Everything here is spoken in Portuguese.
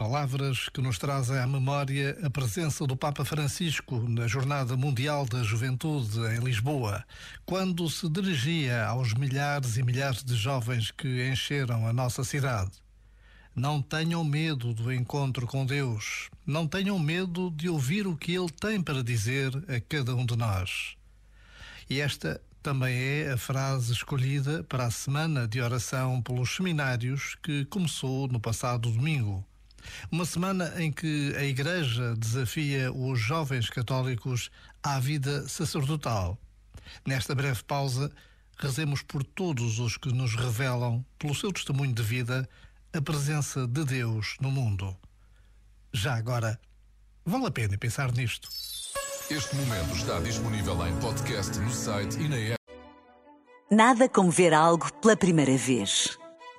Palavras que nos trazem à memória a presença do Papa Francisco na Jornada Mundial da Juventude em Lisboa, quando se dirigia aos milhares e milhares de jovens que encheram a nossa cidade. Não tenham medo do encontro com Deus. Não tenham medo de ouvir o que Ele tem para dizer a cada um de nós. E esta também é a frase escolhida para a semana de oração pelos seminários que começou no passado domingo. Uma semana em que a Igreja desafia os jovens católicos à vida sacerdotal. Nesta breve pausa, rezemos por todos os que nos revelam, pelo seu testemunho de vida, a presença de Deus no mundo. Já agora, vale a pena pensar nisto. Este momento está disponível em podcast no site e na app. Nada como ver algo pela primeira vez.